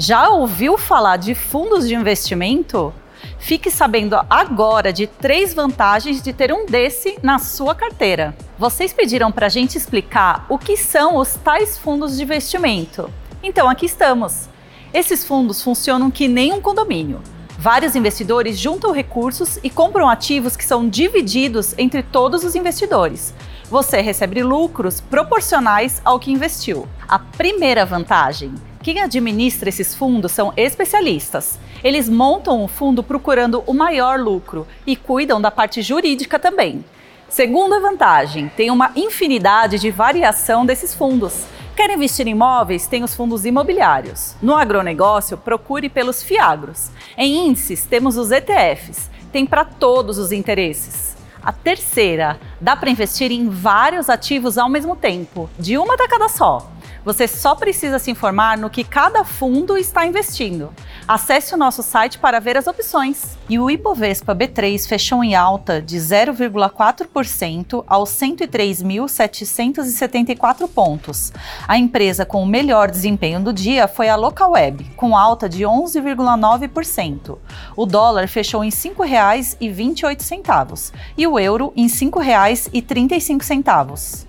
Já ouviu falar de fundos de investimento? Fique sabendo agora de três vantagens de ter um desse na sua carteira. Vocês pediram para a gente explicar o que são os tais fundos de investimento. Então aqui estamos. Esses fundos funcionam que nem um condomínio. Vários investidores juntam recursos e compram ativos que são divididos entre todos os investidores. Você recebe lucros proporcionais ao que investiu. A primeira vantagem quem administra esses fundos são especialistas. Eles montam o fundo procurando o maior lucro e cuidam da parte jurídica também. Segunda vantagem, tem uma infinidade de variação desses fundos. Quer investir em imóveis? Tem os fundos imobiliários. No agronegócio, procure pelos FIAGROS. Em índices, temos os ETFs. Tem para todos os interesses. A terceira, dá para investir em vários ativos ao mesmo tempo, de uma tacada só. Você só precisa se informar no que cada fundo está investindo. Acesse o nosso site para ver as opções. E o Ibovespa B3 fechou em alta de 0,4% aos 103.774 pontos. A empresa com o melhor desempenho do dia foi a Localweb, com alta de 11,9%. O dólar fechou em R$ 5,28 e o euro em R$ 5,35.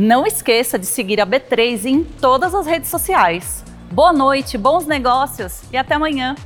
Não esqueça de seguir a B3 em todas as redes sociais. Boa noite, bons negócios e até amanhã!